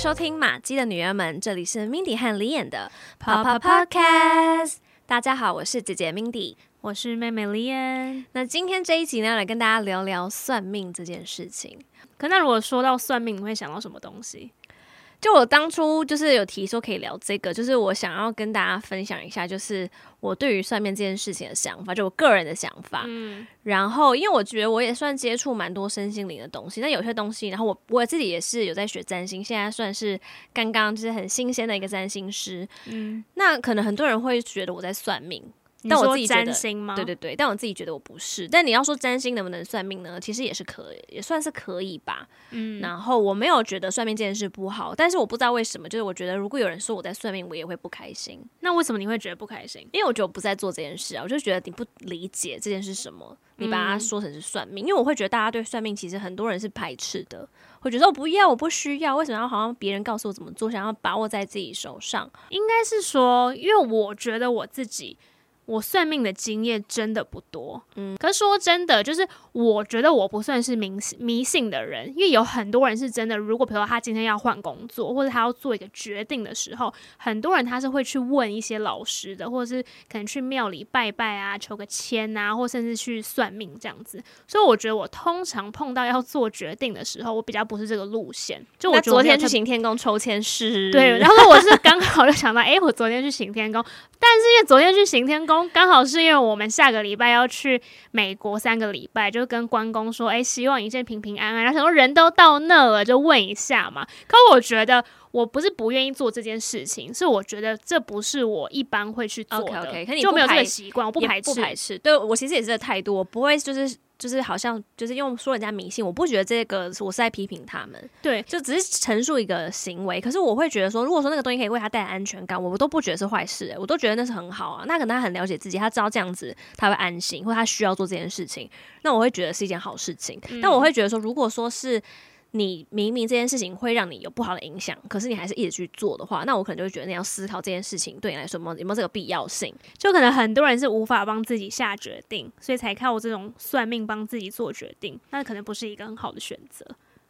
收听玛姬的女儿们，这里是 Mindy 和李演的 Papa Podcast。大家好，我是姐姐 Mindy，我是妹妹李演。那今天这一集呢，来跟大家聊聊算命这件事情。可那如果说到算命，你会想到什么东西？就我当初就是有提说可以聊这个，就是我想要跟大家分享一下，就是我对于算命这件事情的想法，就我个人的想法。嗯，然后因为我觉得我也算接触蛮多身心灵的东西，但有些东西，然后我我自己也是有在学占星，现在算是刚刚就是很新鲜的一个占星师。嗯，那可能很多人会觉得我在算命。但我自己觉得，占星吗？对对对，但我自己觉得我不是。但你要说占星能不能算命呢？其实也是可以，也算是可以吧。嗯，然后我没有觉得算命这件事不好，但是我不知道为什么，就是我觉得如果有人说我在算命，我也会不开心。那为什么你会觉得不开心？因为我觉得我不在做这件事啊，我就觉得你不理解这件事什么，你把它说成是算命。嗯，因为我会觉得大家对算命其实很多人是排斥的，会觉得我不要，我不需要，为什么要好像别人告诉我怎么做，想要把握在自己手上？应该是说，因为我觉得我自己。我算命的经验真的不多，嗯，可是说真的，就是我觉得我不算是迷迷信的人，因为有很多人是真的。如果比如说他今天要换工作，或者他要做一个决定的时候，很多人他是会去问一些老师的，或者是可能去庙里拜拜啊，求个签啊，或甚至去算命这样子。所以我觉得我通常碰到要做决定的时候，我比较不是这个路线。就我昨天去行天宫抽签是，对，然后我是刚好就想到，哎、欸，我昨天去行天宫，但是因为昨天去行天宫。刚好是因为我们下个礼拜要去美国三个礼拜，就跟关公说，哎，希望一切平平安安。然后想说人都到那了，就问一下嘛。可我觉得我不是不愿意做这件事情，是我觉得这不是我一般会去做的，okay, okay, 可你就没有这个习惯，我不排斥，不排斥。对，我其实也是这个态度，我不会就是。就是好像就是用说人家迷信，我不觉得这个我是在批评他们，对，就只是陈述一个行为。可是我会觉得说，如果说那个东西可以为他带来安全感，我都不觉得是坏事，欸，我都觉得那是很好啊。那可能他很了解自己，他知道这样子他会安心，或他需要做这件事情，那我会觉得是一件好事情。嗯，但我会觉得说，如果说是。你明明这件事情会让你有不好的影响，可是你还是一直去做的话，那我可能就会觉得你要思考这件事情对你来说有没有，没有这个必要性。就可能很多人是无法帮自己下决定，所以才靠我这种算命帮自己做决定，那可能不是一个很好的选择。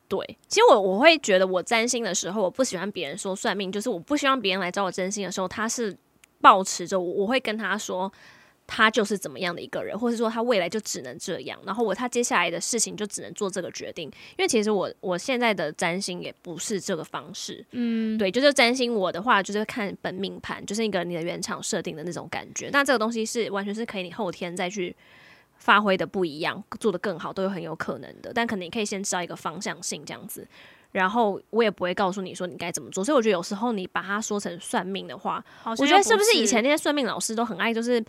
对，其实我我会觉得我占星的时候，我不喜欢别人说算命，就是我不希望别人来找我占星的时候，他是抱持着我，我会跟他说。他就是怎么样的一个人，或者说他未来就只能这样，然后我他接下来的事情就只能做这个决定。因为其实我我现在的占星也不是这个方式，嗯，对，就是占星我的话就是看本命盘，就是一个你的原厂设定的那种感觉。那这个东西是完全是可以你后天再去发挥的不一样，做得更好都有很有可能的。但可能你可以先知道一个方向性这样子，然后我也不会告诉你说你该怎么做。所以我觉得有时候你把它说成算命的话，我觉得是不是以前那些算命老师都很爱就是。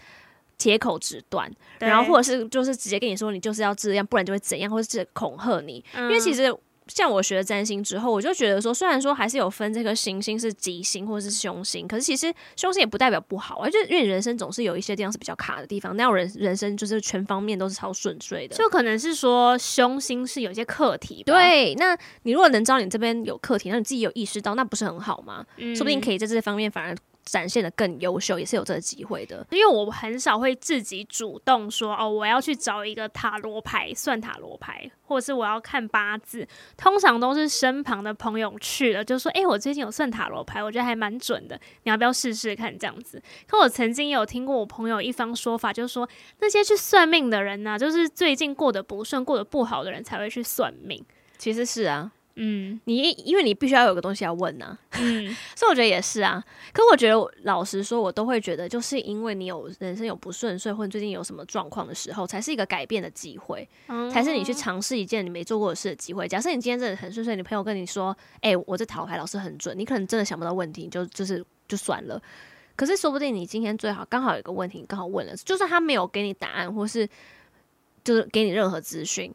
铁口直断，然后或者是就是直接跟你说，你就是要这样，不然就会怎样，或者是恐吓你。嗯、因为其实像我学了占星之后，我就觉得说，虽然说还是有分这颗行星是吉星或者是凶星，可是其实凶星也不代表不好啊。就因为人生总是有一些地方是比较卡的地方，那有人人生就是全方面都是超顺遂的，就可能是说凶星是有一些课题。对，那你如果能知道你这边有课题，那你自己有意识到，那不是很好吗？嗯、说不定可以在这方面反而。展现得更优秀，也是有这个机会的。因为我很少会自己主动说哦，我要去找一个塔罗牌算塔罗牌，或者是我要看八字。通常都是身旁的朋友去了，就说：“哎，我最近有算塔罗牌，我觉得还蛮准的，你要不要试试看？”这样子。可我曾经有听过我朋友一方说法，就是说那些去算命的人呢、就是最近过得不顺、过得不好的人才会去算命。其实是啊。嗯，你因为你必须要有个东西要问呐、啊，嗯，所以我觉得也是啊。可我觉得，老实说，我都会觉得，就是因为你有人生有不顺遂，或者最近有什么状况的时候，才是一个改变的机会，嗯、才是你去尝试一件你没做过的事的机会。假设你今天真的很顺遂，你朋友跟你说：“哎、欸，我这塔牌老师很准。”你可能真的想不到问题，你就就是就算了。可是说不定你今天最好刚好有个问题，刚好问了，就算他没有给你答案，或是就是给你任何资讯，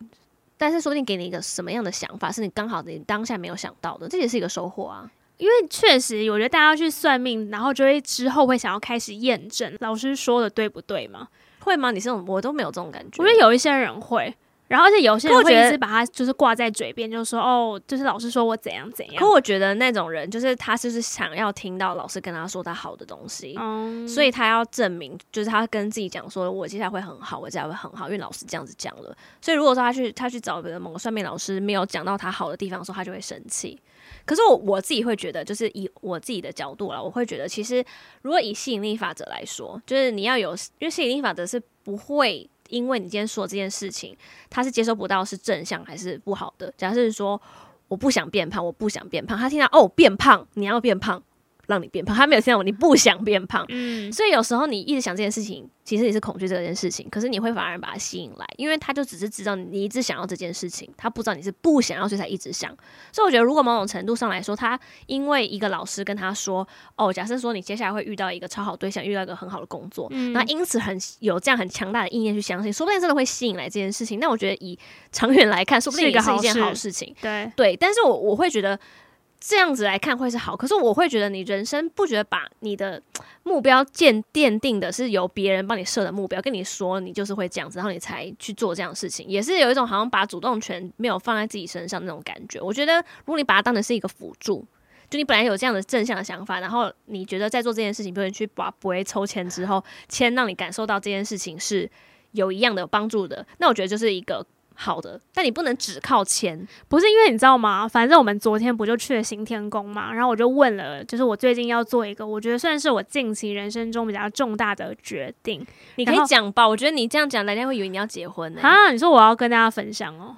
但是说不定给你一个什么样的想法，是你刚好你当下没有想到的，这也是一个收获啊。因为确实，我觉得大家去算命，然后就会之后会想要开始验证老师说的对不对吗？会吗？你这种我都没有这种感觉。我觉得有一些人会。然后，而且有些人会一直把他就是挂在嘴边，就是说哦，就是老师说我怎样怎样。可我觉得那种人，就是他就是想要听到老师跟他说他好的东西，嗯，所以他要证明，就是他跟自己讲说，我接下来会很好，我接下来会很好，因为老师这样子讲了。所以如果说他去他去找别的某个算命老师，没有讲到他好的地方的时候，他就会生气。可是我我自己会觉得，就是以我自己的角度啦，我会觉得，其实如果以吸引力法则来说，就是你要有，因为吸引力法则是不会。因为你今天说这件事情，他是接收不到是正向还是不好的？假设是说我不想变胖，我不想变胖，他听到哦变胖，你要变胖。让你变胖，他没有听到你不想变胖，嗯，所以有时候你一直想这件事情，其实你是恐惧这件事情，可是你会反而把它吸引来，因为他就只是知道你一直想要这件事情，他不知道你是不想要，所以才一直想。所以我觉得，如果某种程度上来说，他因为一个老师跟他说，哦，假设说你接下来会遇到一个超好对象，遇到一个很好的工作，嗯，那因此很有这样很强大的意念去相信，说不定真的会吸引来这件事情。那我觉得以长远来看，说不定也是一件好事情，对对。但是我我会觉得。这样子来看会是好，可是我会觉得你人生不觉得把你的目标建奠定的是由别人帮你设的目标，跟你说你就是会这样子，然后你才去做这样的事情，也是有一种好像把主动权没有放在自己身上那种感觉。我觉得如果你把它当成是一个辅助，就你本来有这样的正向的想法，然后你觉得在做这件事情，比如你去把不会抽签之后，签让你感受到这件事情是有一样的帮助的，那我觉得就是一个。好的，但你不能只靠钱，不是因为你知道吗？反正我们昨天不就去了行天宫嘛，然后我就问了，就是我最近要做一个，我觉得算是我近期人生中比较重大的决定。你可以讲吧，我觉得你这样讲，人家会以为你要结婚呢、欸。啊，你说我要跟大家分享哦，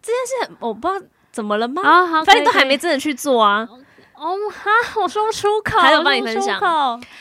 这件事我不知道怎么了吗？啊，好，反正都还没真的去做啊。哦，哈，我说不出口，还有帮你分享。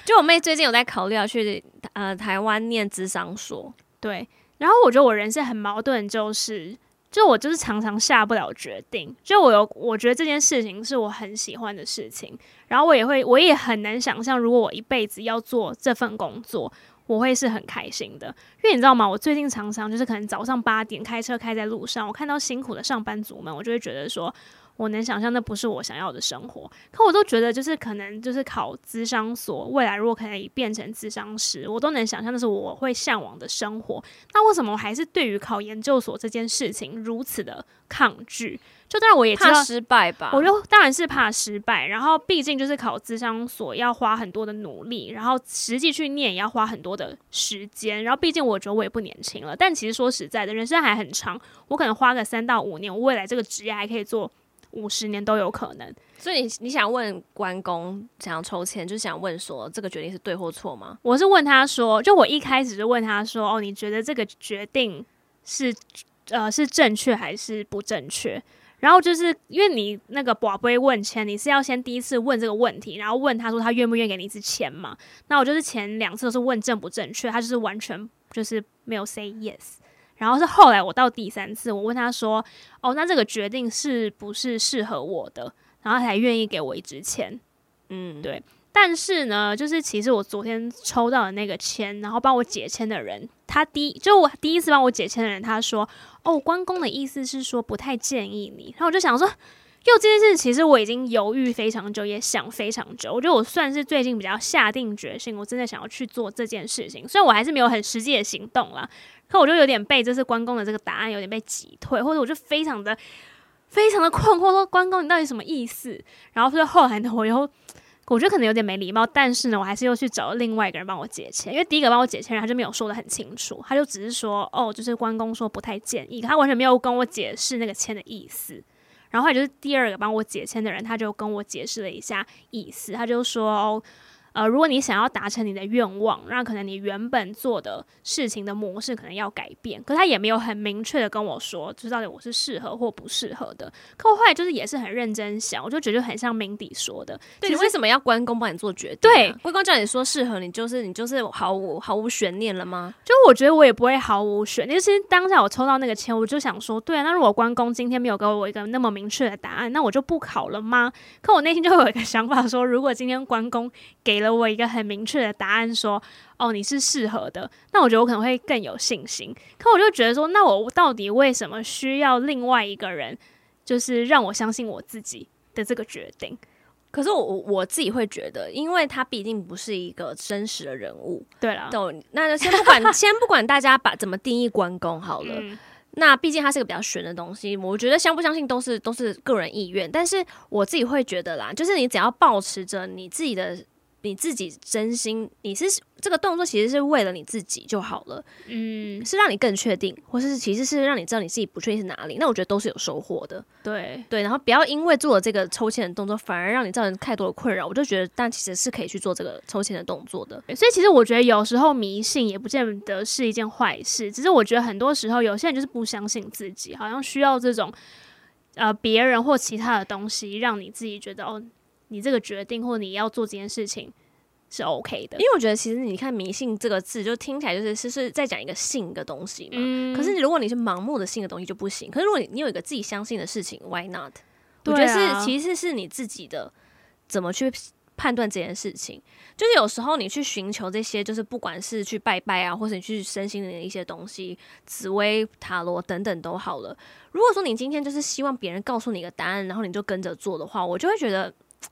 就我妹最近有在考虑要去呃台湾念智商所，对。然后我觉得我人生很矛盾，就是，就我就是常常下不了决定。就我有，我觉得这件事情是我很喜欢的事情，然后我也会，我也很难想象，如果我一辈子要做这份工作，我会是很开心的。因为你知道吗？我最近常常就是可能早上八点开车开在路上，我看到辛苦的上班族们，我就会觉得说。我能想象那不是我想要的生活，可我都觉得就是可能就是考资商所，未来如果可以变成咨商师，我都能想象那是我会向往的生活。那为什么我还是对于考研究所这件事情如此的抗拒？就当然我也怕失败吧，我就当然是怕失败。然后毕竟就是考资商所要花很多的努力，然后实际去念也要花很多的时间。然后毕竟我觉得我也不年轻了，但其实说实在的，人生还很长，我可能花个三到五年，我未来这个职业还可以做。五十年都有可能，所以你你想问关公，想要抽签，就是想问说这个决定是对或错吗？我是问他说，就我一开始就问他说，哦，你觉得这个决定是呃是正确还是不正确？然后就是因为你那个宝贝问签，你是要先第一次问这个问题，然后问他说他愿不愿意给你一次签嘛？那我就是前两次都是问正不正确，他就是完全就是没有 say yes。然后是后来我到第三次，我问他说：“哦，那这个决定是不是适合我的？”然后他才愿意给我一支签。嗯，对。但是呢，就是其实我昨天抽到的那个签，然后帮我解签的人，他第一就我第一次帮我解签的人，他说：“哦，关公的意思是说不太建议你。”然后我就想说。就这件事，其实我已经犹豫非常久，也想非常久。我觉得我算是最近比较下定决心，我真的想要去做这件事情。虽然我还是没有很实际的行动啦，可我就有点被这次关公的这个答案有点被击退，或者我就非常的非常的困惑，说关公你到底什么意思？然后所以后来呢，我又我觉得可能有点没礼貌，但是呢，我还是又去找了另外一个人帮我解签，因为第一个帮我解签人他就没有说得很清楚，他就只是说哦，就是关公说不太建议，他完全没有跟我解释那个签的意思。然后后来就是第二个帮我解签的人，他就跟我解释了一下意思，他就说哦。呃，如果你想要达成你的愿望，那可能你原本做的事情的模式可能要改变。可是他也没有很明确的跟我说，就是到底我是适合或不适合的。可我后来就是也是很认真想，我就觉得很像明迪说的，对，你为什么要关公帮你做决定啊？对，关公叫你说适合你，就是你就是毫无毫无悬念了吗？就我觉得我也不会毫无悬念。其实当下我抽到那个签，我就想说，对啊，那如果关公今天没有给我一个那么明确的答案，那我就不考了吗？可我内心就会有一个想法说，如果今天关公给了。得我一个很明确的答案说，哦，你是适合的，那我觉得我可能会更有信心。可我就觉得说，那我到底为什么需要另外一个人，就是让我相信我自己的这个决定？可是我我自己会觉得，因为他毕竟不是一个真实的人物。对了，对，那就先不管，先不管大家把怎么定义关公好了。嗯那毕竟它是个比较悬的东西，我觉得相不相信都是都是个人意愿，但是我自己会觉得啦，就是你只要保持着你自己的。你自己真心，你是这个动作其实是为了你自己就好了，嗯，是让你更确定，或是其实是让你知道你自己不确定是哪里，那我觉得都是有收获的，对。对，然后不要因为做了这个抽签的动作，反而让你造成太多的困扰，我就觉得，但其实是可以去做这个抽签的动作的，所以其实我觉得有时候迷信也不见得是一件坏事，只是我觉得很多时候有些人就是不相信自己，好像需要这种呃别人或其他的东西让你自己觉得哦。你这个决定或你要做这件事情是 OK 的，因为我觉得其实你看“迷信”这个字，就听起来就是是是在讲一个信的东西嘛。嗯。可是如果你是盲目的信的东西就不行。可是如果你你有一个自己相信的事情，Why not？我觉得是其实是你自己的怎么去判断这件事情。就是有时候你去寻求这些，就是不管是去拜拜啊，或者你去身心灵的一些东西，紫薇塔罗等等都好了。如果说你今天就是希望别人告诉你一个答案，然后你就跟着做的话，我就会觉得。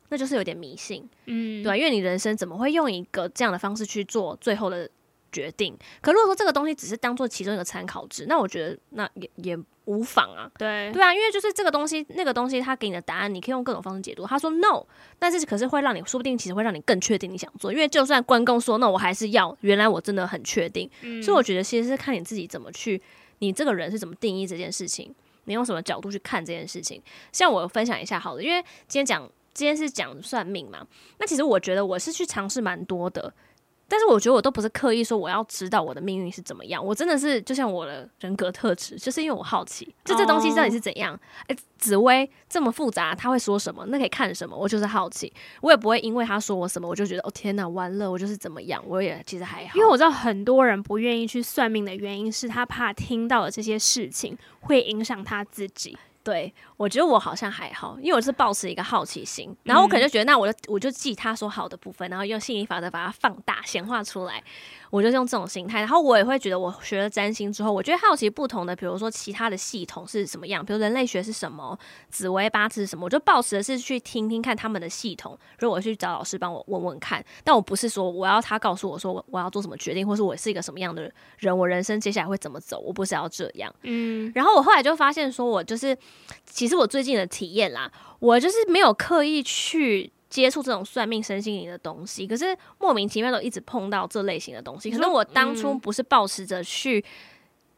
那就是有点迷信，嗯，对，因为你人生怎么会用一个这样的方式去做最后的决定？可如果说这个东西只是当做其中一个参考值，那我觉得那也也无妨啊。对，对啊，因为就是这个东西，那个东西，他给你的答案，你可以用各种方式解读。他说 no，但是可是会让你说不定其实会让你更确定你想做。因为就算关公说那我还是要，原来我真的很确定。嗯，所以我觉得其实是看你自己怎么去，你这个人是怎么定义这件事情，你用什么角度去看这件事情。像我分享一下好了，因为今天讲。今天是讲算命嘛？那其实我觉得我是去尝试蛮多的，但是我觉得我都不是刻意说我要知道我的命运是怎么样。我真的是就像我的人格特质，就是因为我好奇，就这东西到底是怎样？诶、欸，紫薇这么复杂，他会说什么？那可以看什么？我就是好奇，我也不会因为他说我什么，我就觉得哦天哪，完了，我就是怎么样？我也其实还好，因为我知道很多人不愿意去算命的原因是他怕听到的这些事情会影响他自己。对，我觉得我好像还好，因为我是保持一个好奇心，然后我可能就觉得，那我就我就记他说好的部分，然后用吸引力法则把它放大显化出来。我就是用这种心态，然后我也会觉得，我学了占星之后，我觉得好奇不同的，比如说其他的系统是什么样，比如人类学是什么，紫薇八字是什么，我就抱持的是去听听看他们的系统，如果我去找老师帮我问问看，但我不是说我要他告诉我说我我要做什么决定，或是我是一个什么样的人，我人生接下来会怎么走，我不是要这样。嗯，然后我后来就发现说，我就是其实我最近的体验啦，我就是没有刻意去。接触这种算命、身心灵的东西，可是莫名其妙都一直碰到这类型的东西。可能我当初不是抱持着去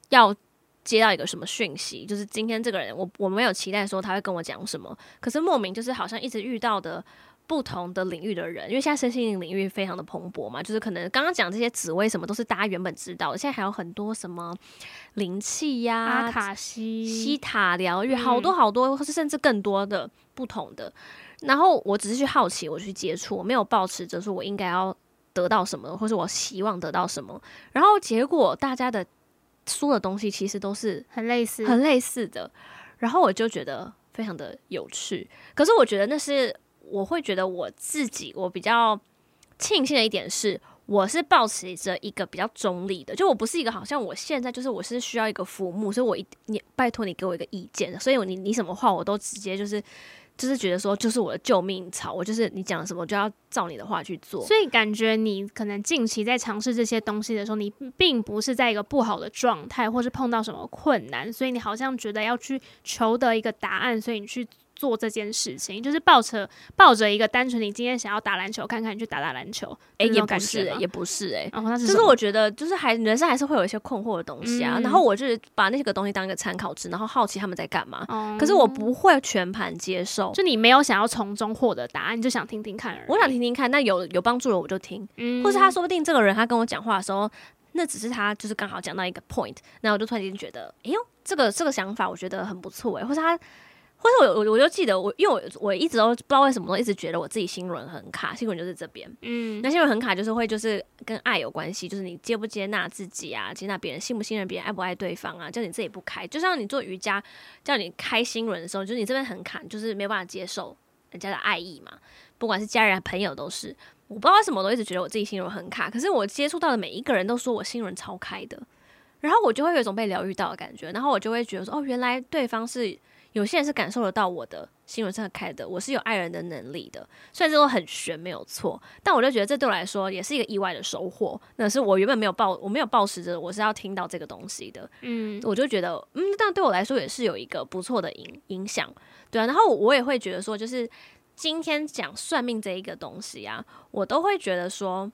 要接到一个什么讯息，就是今天这个人，我我没有期待说他会跟我讲什么。可是莫名就是好像一直遇到的不同的领域的人，因为现在身心灵领域非常的蓬勃嘛，就是可能刚刚讲这些紫薇什么都是大家原本知道的，现在还有很多什么灵气呀、阿卡西、西塔疗愈，好多好多，或是甚至更多的不同的。然后我只是去好奇，我去接触，我没有抱持着说我应该要得到什么，或是我希望得到什么。然后结果大家的说的东西其实都是很类似、很类似的。然后我就觉得非常的有趣。可是我觉得那是我会觉得我自己，我比较庆幸的一点是，我是抱持着一个比较中立的，就我不是一个好像我现在就是我是需要一个服务，所以我一你拜托你给我一个意见，所以你你什么话我都直接就是。就是觉得说，就是我的救命草，我就是你讲什么，就要照你的话去做。所以感觉你可能近期在尝试这些东西的时候，你并不是在一个不好的状态，或是碰到什么困难，所以你好像觉得要去求得一个答案，所以你去。做这件事情，就是抱着抱着一个单纯，你今天想要打篮球，看看你去打打篮球，哎、欸，也不是、欸，也不是、欸，哎，哦，那是，就是我觉得，就是还人生还是会有一些困惑的东西啊。嗯、然后我就是把那个东西当一个参考值，然后好奇他们在干嘛。嗯、可是我不会全盘接受，就你没有想要从中获得答案，你就想听听看。我想听听看，那有有帮助了我就听，嗯、或是他说不定这个人他跟我讲话的时候，那只是他就是刚好讲到一个 point，那我就突然间觉得，哎呦，这个这个想法我觉得很不错哎、欸，或是他。或者我我我就记得我，因为我我一直都不知道为什么，我一直觉得我自己心轮很卡，心轮就是这边，嗯，那心轮很卡就是会就是跟爱有关系，就是你接不接纳自己啊，接纳别人，信不信任别人，爱不爱对方啊，叫你自己不开，就像你做瑜伽，叫你开心轮的时候，就是你这边很卡，就是没有办法接受人家的爱意嘛，不管是家人朋友都是。我不知道为什么我都一直觉得我自己心轮很卡，可是我接触到的每一个人都说我心轮超开的，然后我就会有一种被疗愈到的感觉，然后我就会觉得说，哦，原来对方是有些人是感受得到我的心轮是很开的，我是有爱人的能力的，虽然这都很玄没有错，但我就觉得这对我来说也是一个意外的收获，那是我原本没有抱，我没有抱持着我是要听到这个东西的，嗯，我就觉得，嗯，但对我来说也是有一个不错的影影响，对啊，然后我也会觉得说，就是。今天讲算命这一个东西啊，我都会觉得说，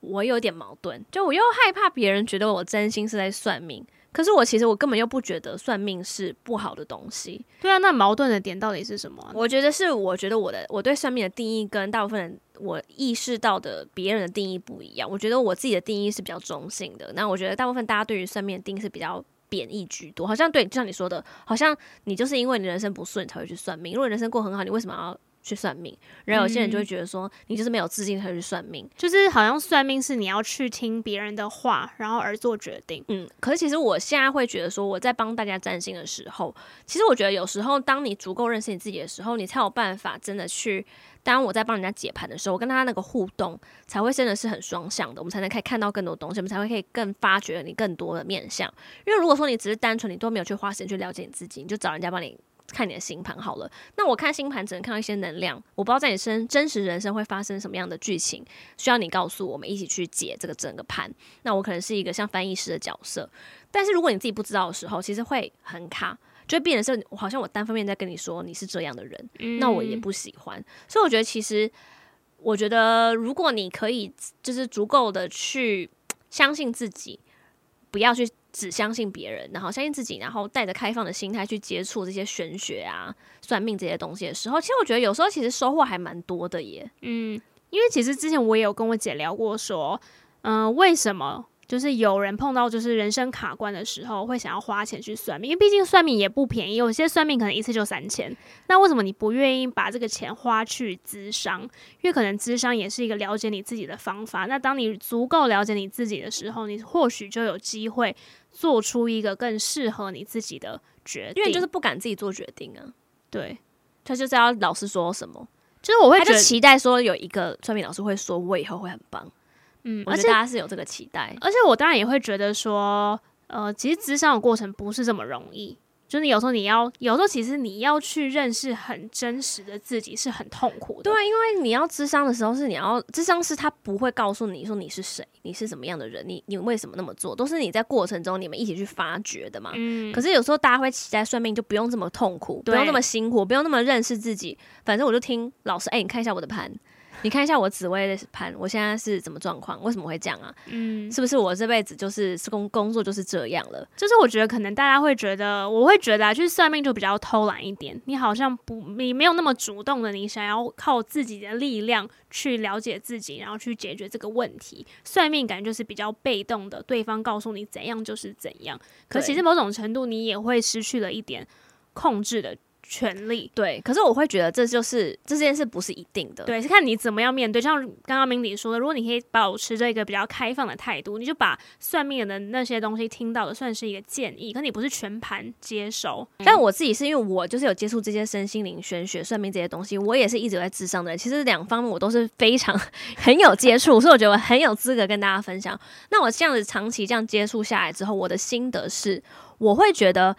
我有点矛盾，就我又害怕别人觉得我真心是在算命，可是我其实我根本又不觉得算命是不好的东西。对啊，那矛盾的点到底是什么啊？我觉得是，我觉得我的我对算命的定义跟大部分人我意识到的别人的定义不一样。我觉得我自己的定义是比较中性的，那我觉得大部分大家对于算命的定义是比较贬义居多，好像对，就像你说的，好像你就是因为你人生不顺才会去算命，如果人生过很好，你为什么要？去算命，然后有些人就会觉得说，你就是没有自信才去算命，嗯，就是好像算命是你要去听别人的话，然后而做决定。嗯，可是其实我现在会觉得说，我在帮大家占星的时候，其实我觉得有时候当你足够认识你自己的时候，你才有办法真的去。当我在帮人家解盘的时候，我跟他那个互动才会真的是很双向的，我们才能可以看到更多东西，我们才会可以更发掘你更多的面相。因为如果说你只是单纯你都没有去花时间去了解你自己，你就找人家帮你。看你的星盘好了，那我看星盘只能看到一些能量，我不知道在你身真实人生会发生什么样的剧情，需要你告诉我们一起去解这个整个盘。那我可能是一个像翻译师的角色，但是如果你自己不知道的时候，其实会很卡，就会变成是好像我单方面在跟你说你是这样的人，那我也不喜欢。所以我觉得其实，我觉得如果你可以就是足够的去相信自己，不要去。只相信别人，然后相信自己，然后带着开放的心态去接触这些玄学啊、算命这些东西的时候，其实我觉得有时候其实收获还蛮多的耶。嗯，因为其实之前我也有跟我姐聊过，说，嗯、呃，为什么？就是有人碰到就是人生卡关的时候，会想要花钱去算命，因为毕竟算命也不便宜，有些算命可能一次就三千。那为什么你不愿意把这个钱花去咨商？因为可能咨商也是一个了解你自己的方法。那当你足够了解你自己的时候，你或许就有机会做出一个更适合你自己的决定。因为就是不敢自己做决定啊。对，他就是要老师说什么，就是我会觉得期待说有一个村民老师会说，我以后会很棒。嗯，而且大家是有这个期待，而且我当然也会觉得说，呃，其实咨商的过程不是这么容易。就是你有时候你要，有时候其实你要去认识很真实的自己是很痛苦的。对啊，因为你要智商的时候是你要智商是他不会告诉你说你是谁，你是什么样的人，你你为什么那么做，都是你在过程中你们一起去发掘的嘛。嗯。可是有时候大家会期待算命就不用这么痛苦，不用那么辛苦，不用那么认识自己，反正我就听老师，哎，你看一下我的盘。你看一下我紫薇的盘，我现在是怎么状况？为什么会这样啊？嗯，是不是我这辈子就是工工作就是这样了？就是我觉得可能大家会觉得，我会觉得啊，就是算命就比较偷懒一点。你好像不，你没有那么主动的，你想要靠自己的力量去了解自己，然后去解决这个问题。算命感觉就是比较被动的，对方告诉你怎样就是怎样。可其实某种程度你也会失去了一点控制的。权利对，可是我会觉得这就是这件事不是一定的，对，是看你怎么样面对。像刚刚明理说的，如果你可以保持着一个比较开放的态度，你就把算命的那些东西听到的算是一个建议，可你不是全盘接受。嗯、但我自己是因为我就是有接触这些身心灵、玄学、算命这些东西，我也是一直在智商的人。其实两方面我都是非常 很有接触，所以我觉得我很有资格跟大家分享。那我这样子长期这样接触下来之后，我的心得是，我会觉得。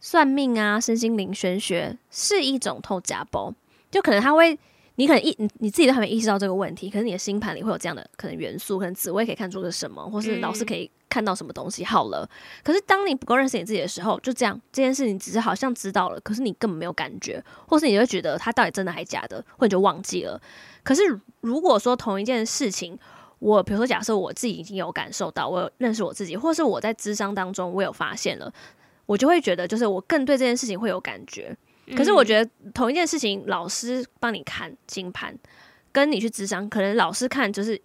算命啊，身心灵、玄学是一种透假包，就可能他会，你可能意你你自己都还没意识到这个问题，可是你的星盘里会有这样的可能元素，可能紫薇可以看出个什么，或是老师可以看到什么东西。好了，嗯、可是当你不够认识你自己的时候，就这样，这件事情只是好像知道了，可是你根本没有感觉，或是你会觉得他到底真的还假的，或者就忘记了。可是如果说同一件事情，我比如说假设我自己已经有感受到，我有认识我自己，或是我在智商当中我有发现了。我就会觉得，就是我更对这件事情会有感觉。可是我觉得同一件事情，老师帮你看金盘，跟你去智商，可能老师看就是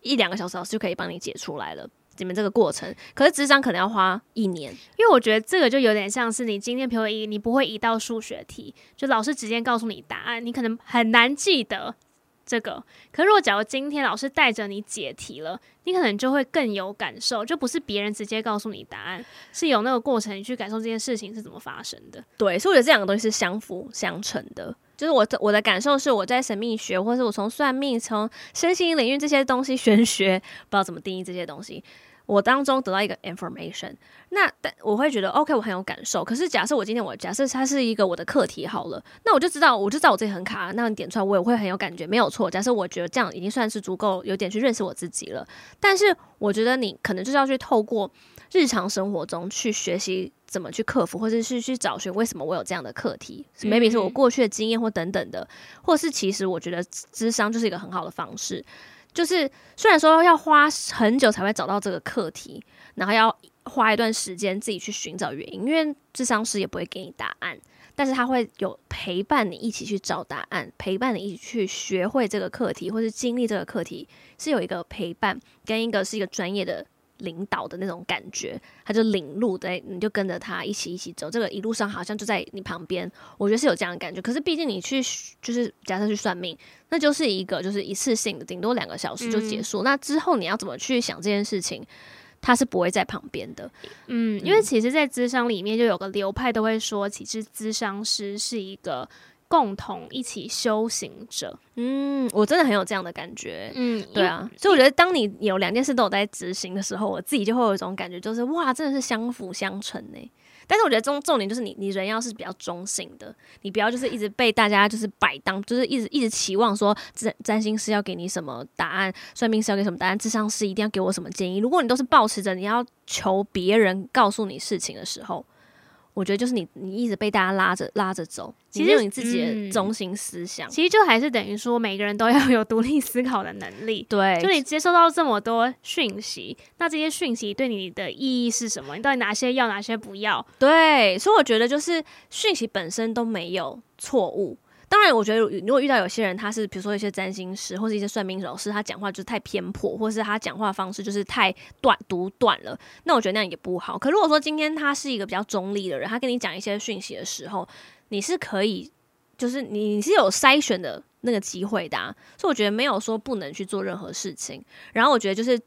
一两个小时，老师就可以帮你解出来了。你们这个过程，可是智商可能要花一年。因为我觉得这个就有点像是你今天，比如一，你不会一道数学题，就老师直接告诉你答案，你可能很难记得。这个，可是如果假如今天老师带着你解题了，你可能就会更有感受，就不是别人直接告诉你答案，是有那个过程，你去感受这件事情是怎么发生的。对，所以我觉得这两个东西是相辅相成的。就是我的我的感受是，我在神秘学，或是我从算命、从身心领域这些东西玄学，不知道怎么定义这些东西。我当中得到一个 information，那但我会觉得 OK，我很有感受。可是假设我今天我假设它是一个我的课题好了，那我就知道我就知道我自己很卡，那你点出来我也会很有感觉，没有错。假设我觉得这样已经算是足够有点去认识我自己了。但是我觉得你可能就是要去透过日常生活中去学习怎么去克服，或者是去找寻为什么我有这样的课题，maybe 是我过去的经验或等等的，或是其实我觉得智商就是一个很好的方式。就是虽然说要花很久才会找到这个课题，然后要花一段时间自己去寻找原因，因为智商师也不会给你答案，但是他会有陪伴你一起去找答案，陪伴你一起去学会这个课题，或是经历这个课题，是有一个陪伴跟一个是一个专业的。领导的那种感觉，他就领路对，你就跟着他一起一起走。这个一路上好像就在你旁边，我觉得是有这样的感觉。可是毕竟你去就是假设去算命，那就是一个就是一次性的，顶多两个小时就结束。嗯、那之后你要怎么去想这件事情，他是不会在旁边的。嗯，因为其实，在咨商里面就有个流派都会说，其实咨商师是一个。共同一起修行者，嗯，我真的很有这样的感觉，嗯，对啊，所以我觉得当你有两件事都有在执行的时候，我自己就会有一种感觉，就是哇，真的是相辅相成呢。但是我觉得重重点就是你，你人要是比较中性的，你不要就是一直被大家就是摆当，就是一直一直期望说占占星师要给你什么答案，算命师要给什么答案，智商师一定要给我什么建议。如果你都是保持着你要求别人告诉你事情的时候。我觉得就是你，你一直被大家拉着拉着走，其实有你自己的中心思想，嗯、其实就还是等于说每个人都要 有独立思考的能力。对，就你接收到这么多讯息，那这些讯息对你的意义是什么？你到底哪些要，哪些不要？对，所以我觉得就是讯息本身都没有错误。当然，我觉得如果遇到有些人，他是比如说一些占星师或是一些算命老师，他讲话就是太偏颇，或是他讲话方式就是太断独断了，那我觉得那样也不好。可如果说今天他是一个比较中立的人，他跟你讲一些讯息的时候，你是可以，就是你是有筛选的那个机会的啊，所以我觉得没有说不能去做任何事情。然后我觉得就是，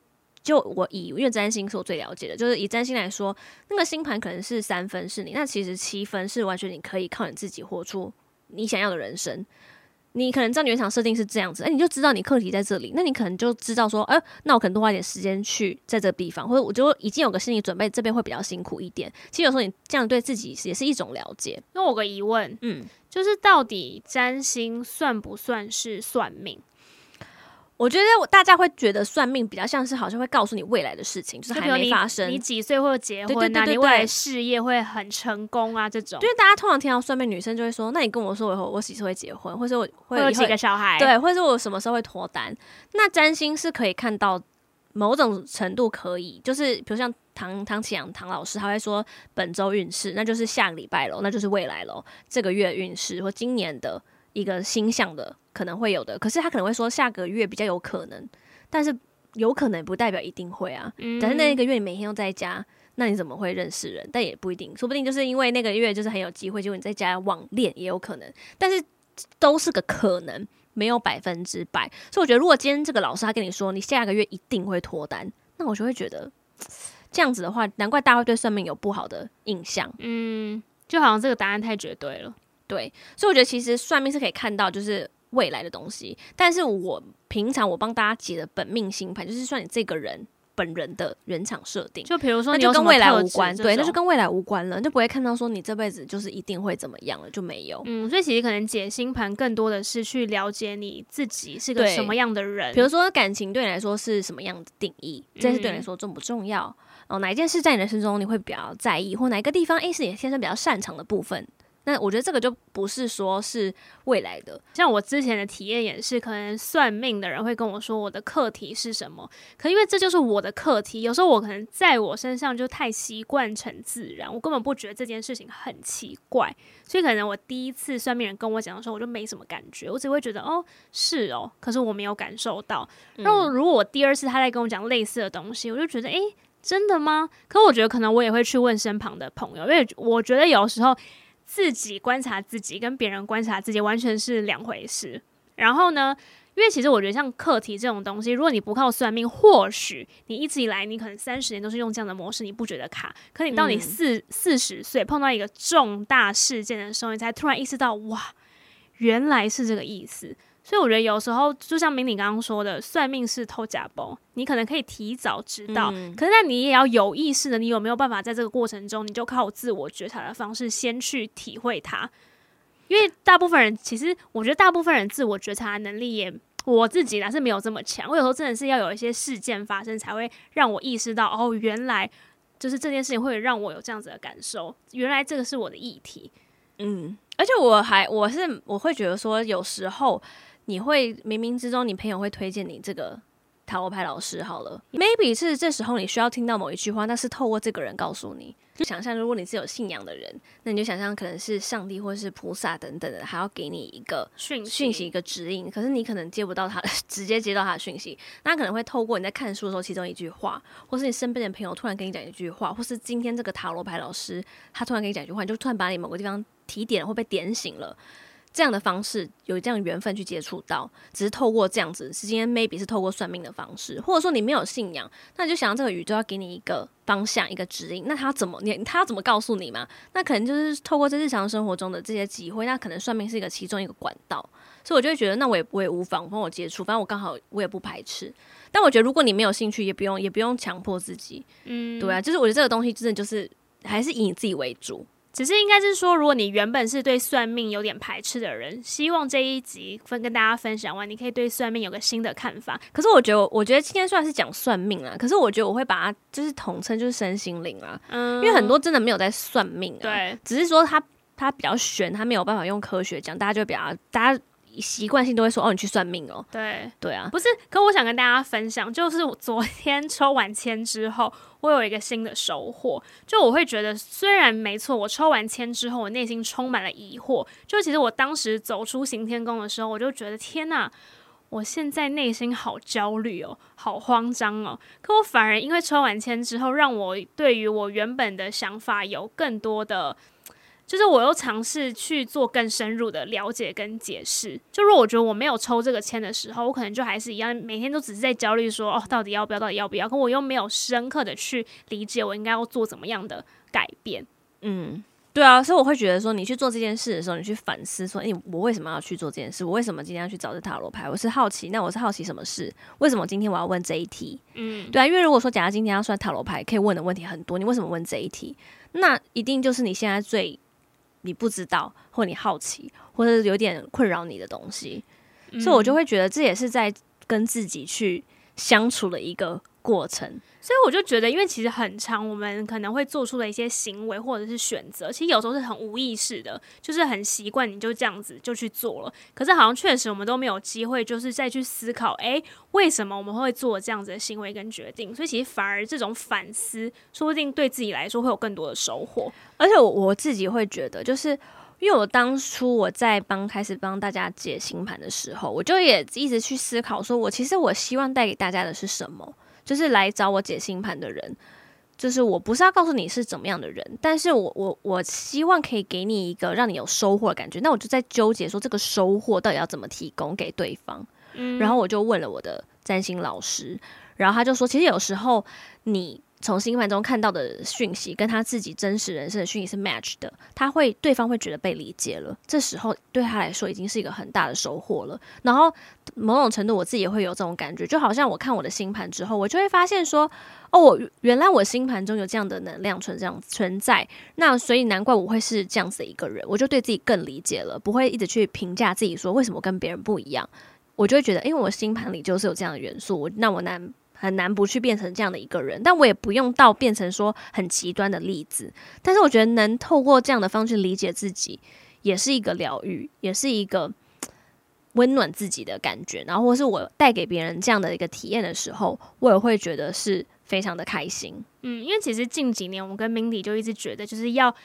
就我以因为占星是我最了解的，就是以占星来说，那个星盘可能是三分是你，那其实七分是完全你可以靠你自己活出。你想要的人生，你可能知道你原厂设定是这样子，哎、欸，你就知道你课题在这里，那你可能就知道说，哎、欸，那我可能多花一点时间去在这个地方，或者我就已经有个心理准备，这边会比较辛苦一点。其实有时候你这样对自己也是一种了解。那我有个疑问，嗯，就是到底占星算不算是算命？我觉得大家会觉得算命比较像是好像会告诉你未来的事情，就是还没发生，你，你几岁会结婚啊？对对对对对，你未来事业会很成功啊？这种，就是大家通常听到算命，女生就会说：“那你跟我说以后我几岁会结婚，或者我会有几个小孩？对，或者我什么时候会脱单？”那占星是可以看到某种程度可以，就是比如像唐唐启阳唐老师，他会说本周运势，那就是下个礼拜喽，那就是未来喽，这个月运势或今年的一个星象的。可能会有的，可是他可能会说下个月比较有可能，但是有可能不代表一定会啊。嗯、但是那一个月你每天都在家，那你怎么会认识人？但也不一定，说不定就是因为那个月就是很有机会，结果你在家网恋也有可能。但是都是个可能，没有百分之百。所以我觉得，如果今天这个老师他跟你说你下个月一定会脱单，那我就会觉得这样子的话，难怪大家会对算命有不好的印象。嗯，就好像这个答案太绝对了。对，所以我觉得其实算命是可以看到，就是。未来的东西，但是我平常我帮大家解的本命星盘，就是算你这个人本人的原厂设定。就比如说，那就跟未来无关，对，那就跟未来无关了，就不会看到说你这辈子就是一定会怎么样了，就没有。嗯，所以其实可能解星盘更多的是去了解你自己是个什么样的人。比如说感情对你来说是什么样的定义，这件事对你来说重不重要？哦，哪一件事在你人生中你会比较在意，或哪一个地方诶是你天生比较擅长的部分？那我觉得这个就不是说是未来的，像我之前的体验也是，可能算命的人会跟我说我的课题是什么，可因为这就是我的课题，有时候我可能在我身上就太习惯成自然，我根本不觉得这件事情很奇怪，所以可能我第一次算命人跟我讲的时候，我就没什么感觉，我只会觉得哦是哦，可是我没有感受到。然后如果我第二次他在跟我讲类似的东西，我就觉得诶，真的吗？可我觉得可能我也会去问身旁的朋友，因为我觉得有时候。自己观察自己跟别人观察自己完全是两回事。然后呢，因为其实我觉得像课题这种东西，如果你不靠算命，或许你一直以来你可能三十年都是用这样的模式，你不觉得卡。可你到你四四十岁碰到一个重大事件的时候，你才突然意识到，哇，原来是这个意思。所以我觉得有时候就像明你刚刚说的，算命是偷假包，你可能可以提早知道，嗯、可是那你也要有意识的，你有没有办法在这个过程中，你就靠自我觉察的方式先去体会它？因为大部分人其实，我觉得大部分人自我觉察的能力也，我自己呢是没有这么强。我有时候真的是要有一些事件发生，才会让我意识到，哦，原来就是这件事情会让我有这样子的感受，原来这个是我的议题。嗯，而且我还我是我会觉得说，有时候。你会冥冥之中，你朋友会推荐你这个塔罗牌老师好了，maybe 是这时候你需要听到某一句话，那是透过这个人告诉你。就想象如果你是有信仰的人，那你就想象可能是上帝或是菩萨等等的，还要给你一个讯讯息、一个指引。可是你可能接不到他，直接接到他的讯息，那可能会透过你在看书的时候其中一句话，或是你身边的朋友突然跟你讲一句话，或是今天这个塔罗牌老师他突然跟你讲一句话，你就突然把你某个地方提点或被点醒了。这样的方式有这样缘分去接触到，只是透过这样子，是今天 maybe 是透过算命的方式，或者说你没有信仰，那你就想要这个宇宙要给你一个方向、一个指引，那他怎么你他怎么告诉你嘛？那可能就是透过在日常生活中的这些机会，那可能算命是一个其中一个管道，所以我就会觉得，那我也我也无妨跟我接触，反正我刚好我也不排斥。但我觉得如果你没有兴趣，也不用也不用强迫自己，嗯，对啊，就是我觉得这个东西真的就是还是以你自己为主。只是应该是说，如果你原本是对算命有点排斥的人，希望这一集分跟大家分享完，你可以对算命有个新的看法。可是我觉得，我觉得今天虽然是讲算命啊，可是我觉得我会把它就是统称就是身心灵啊，嗯，因为很多真的没有在算命啊，对，只是说它它比较玄，它没有办法用科学讲，大家就比较大家习惯性都会说哦，你去算命哦，对对啊，不是，可我想跟大家分享，就是我昨天抽完签之后。我有一个新的收获，就我会觉得，虽然没错，我抽完签之后，我内心充满了疑惑。就其实我当时走出行天宫的时候，我就觉得天哪，我现在内心好焦虑哦，好慌张哦。可我反而因为抽完签之后，让我对于我原本的想法有更多的。就是我又尝试去做更深入的了解跟解释。就如果我觉得我没有抽这个签的时候，我可能就还是一样，每天都只是在焦虑说，哦，到底要不要，到底要不要？可我又没有深刻的去理解我应该要做怎么样的改变。嗯，对啊，所以我会觉得说，你去做这件事的时候，你去反思说，诶，我为什么要去做这件事？我为什么今天要去找这塔罗牌？我是好奇，那我是好奇什么事？为什么今天我要问这一题？嗯，对啊，因为如果说假如今天要算塔罗牌，可以问的问题很多，你为什么问这一题？那一定就是你现在最。你不知道，或你好奇，或者有点困扰你的东西，嗯，所以我就会觉得这也是在跟自己去相处的一个过程。所以我就觉得，因为其实很长，我们可能会做出的一些行为或者是选择，其实有时候是很无意识的，就是很习惯，你就这样子就去做了。可是好像确实我们都没有机会，就是再去思考，哎，为什么我们会做这样子的行为跟决定？所以其实反而这种反思，说不定对自己来说会有更多的收获。而且我我自己会觉得，就是因为我当初我在帮开始帮大家解星盘的时候，我就也一直去思考，说我其实我希望带给大家的是什么。就是来找我解星盘的人，就是我不是要告诉你是怎么样的人，但是我我我希望可以给你一个让你有收获的感觉。那我就在纠结说这个收获到底要怎么提供给对方。嗯，然后我就问了我的占星老师，然后他就说，其实有时候你。从星盘中看到的讯息跟他自己真实人生的讯息是 match 的，他会对方会觉得被理解了，这时候对他来说已经是一个很大的收获了。然后某种程度我自己也会有这种感觉，就好像我看我的星盘之后，我就会发现说，哦，我原来我星盘中有这样的能量存这样存在，那所以难怪我会是这样子的一个人，我就对自己更理解了，不会一直去评价自己说为什么跟别人不一样，我就会觉得，因为我星盘里就是有这样的元素，我那我难。很难不去变成这样的一个人，但我也不用到变成说很极端的例子。但是我觉得能透过这样的方式理解自己，也是一个疗愈，也是一个温暖自己的感觉。然后或是我带给别人这样的一个体验的时候，我也会觉得是非常的开心。嗯，因为其实近几年我跟 Mindy 就一直觉得，就是要。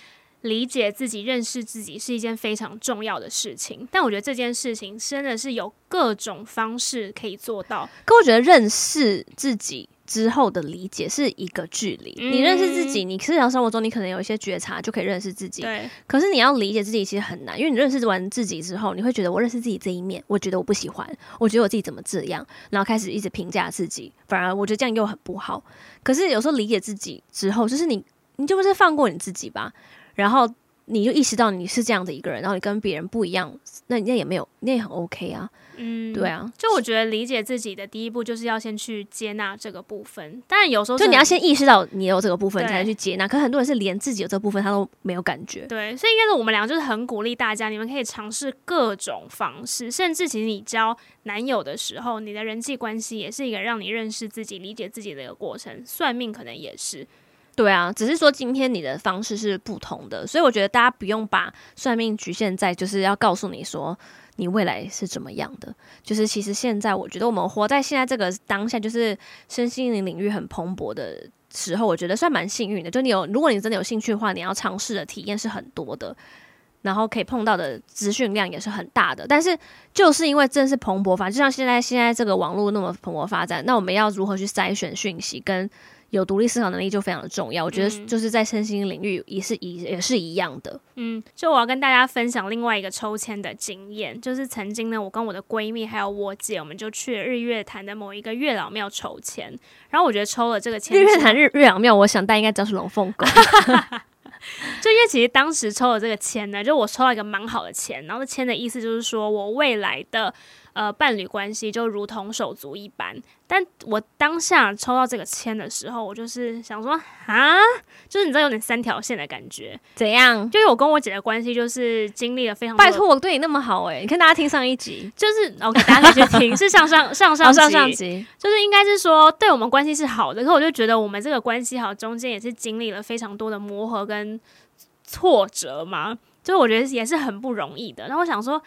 理解自己、认识自己是一件非常重要的事情，但我觉得这件事情真的是有各种方式可以做到。可我觉得认识自己之后的理解是一个距离。嗯、你认识自己，你日常生活中你可能有一些觉察，就可以认识自己。对。可是你要理解自己其实很难，因为你认识完自己之后，你会觉得我认识自己这一面，我觉得我不喜欢，我觉得我自己怎么这样，然后开始一直评价自己，反而我觉得这样又很不好。可是有时候理解自己之后，就是你，你就不是放过你自己吧。然后你就意识到你是这样的一个人，然后你跟别人不一样，那那也没有，那也很 OK 啊。嗯，对啊，就我觉得理解自己的第一步就是要先去接纳这个部分，但有时候就你要先意识到你有这个部分，对才能去接纳。可很多人是连自己有这部分他都没有感觉。对，所以应该是我们俩就是很鼓励大家，你们可以尝试各种方式，甚至其实你交男友的时候，你的人际关系也是一个让你认识自己、理解自己的一个过程。算命可能也是。对啊，只是说今天你的方式是不同的，所以我觉得大家不用把算命局限在就是要告诉你说你未来是怎么样的。就是其实现在我觉得我们活在现在这个当下，就是身心灵领域很蓬勃的时候，我觉得算蛮幸运的。就你有，如果你真的有兴趣的话，你要尝试的体验是很多的，然后可以碰到的资讯量也是很大的。但是就是因为正是蓬勃发展，就像现在现在这个网络那么蓬勃发展，那我们要如何去筛选讯息跟？有独立思考能力就非常的重要，我觉得就是在身心领域也是一也是一样的。嗯，就我要跟大家分享另外一个抽签的经验，就是曾经呢，我跟我的闺蜜还有我姐，我们就去了日月潭的某一个月老庙抽签，然后我觉得抽了这个签，日月潭日月老庙，我想大家应该知道是龙凤宫，就因为其实当时抽了这个签呢，就我抽到一个蛮好的签，然后这签的意思就是说我未来的。呃，伴侣关系就如同手足一般，但我当下抽到这个签的时候，我就是想说啊，就是你知道有点三条线的感觉，怎样？就是我跟我姐的关系就是经历了非常拜托我对你那么好诶、欸，你看大家听上一集，就是 OK，大家可以去听，是上上 上上上上集，就是应该是说对我们关系是好的，可是我就觉得我们这个关系好中间也是经历了非常多的磨合跟挫折嘛，就是我觉得也是很不容易的。然后我想说。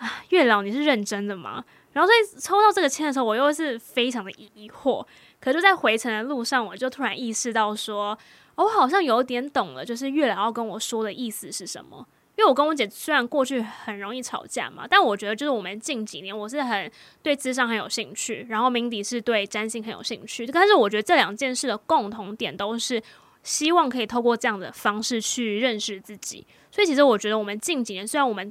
啊，月老，你是认真的吗？然后所以抽到这个签的时候，我又是非常的疑惑。可就在回程的路上，我就突然意识到说，我好像有点懂了，就是月老要跟我说的意思是什么。因为我跟我姐虽然过去很容易吵架嘛，但我觉得就是我们近几年，我是很对智商很有兴趣，然后 Mindy 是对占星很有兴趣。但是我觉得这两件事的共同点都是希望可以透过这样的方式去认识自己。所以其实我觉得我们近几年虽然我们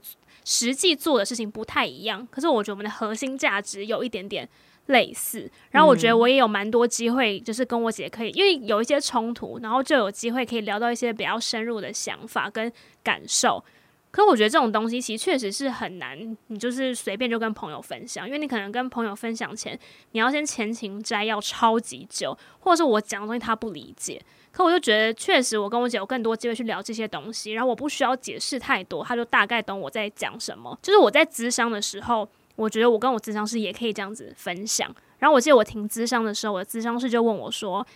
实际做的事情不太一样，可是我觉得我们的核心价值有一点点类似。然后我觉得我也有蛮多机会，就是跟我姐可以，因为有一些冲突，然后就有机会可以聊到一些比较深入的想法跟感受。可是我觉得这种东西其实确实是很难，你就是随便就跟朋友分享，因为你可能跟朋友分享前，你要先前情摘要超级久，或者是我讲的东西他不理解。可我就觉得，确实我跟我姐有更多机会去聊这些东西，然后我不需要解释太多，她就大概懂我在讲什么。就是我在咨商的时候，我觉得我跟我咨商师也可以这样子分享。然后我记得我停咨商的时候，我的咨商师就问我说：“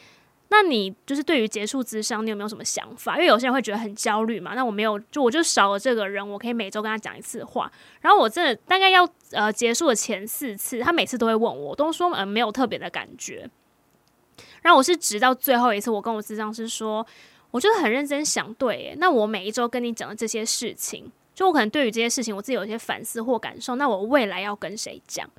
那你就是对于结束咨商，你有没有什么想法？”因为有些人会觉得很焦虑嘛。那我没有，就我就少了这个人，我可以每周跟他讲一次话。然后我真的大概要呃结束的前四次，他每次都会问我，我都说呃没有特别的感觉。然后我是直到最后一次，我跟我咨商师说，我就是很认真想，对耶，那我每一周跟你讲的这些事情，就我可能对于这些事情，我自己有一些反思或感受，那我未来要跟谁讲？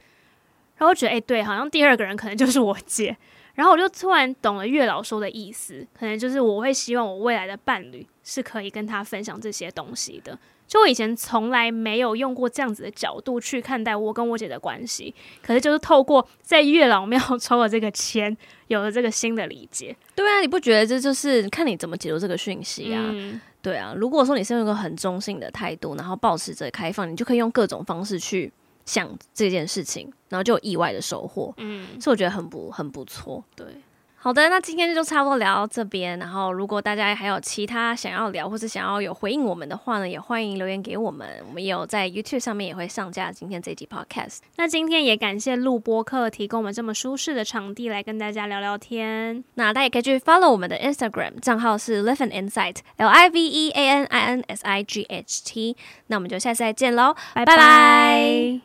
然后我觉得，哎，对，好像第二个人可能就是我姐。然后我就突然懂了月老说的意思，可能就是我会希望我未来的伴侣是可以跟他分享这些东西的。就我以前从来没有用过这样子的角度去看待我跟我姐的关系，可是就是透过在月老庙 抽了这个签，有了这个新的理解。对啊，你不觉得这就是看你怎么解读这个讯息啊？嗯、对啊，如果说你是用一个很中性的态度，然后保持着开放，你就可以用各种方式去想这件事情，然后就有意外的收获。嗯，所以我觉得很不很不错。对。好的，那今天就差不多聊到这边。然后，如果大家还有其他想要聊或是想要有回应我们的话呢，也欢迎留言给我们。我们也有在 YouTube 上面也会上架今天这集 Podcast。那今天也感谢录播客提供我们这么舒适的场地来跟大家聊聊天。那大家也可以去 follow 我们的 Instagram 账号是 Live Insight L I V E A N I N S I G H T。那我们就下次再见喽，拜拜。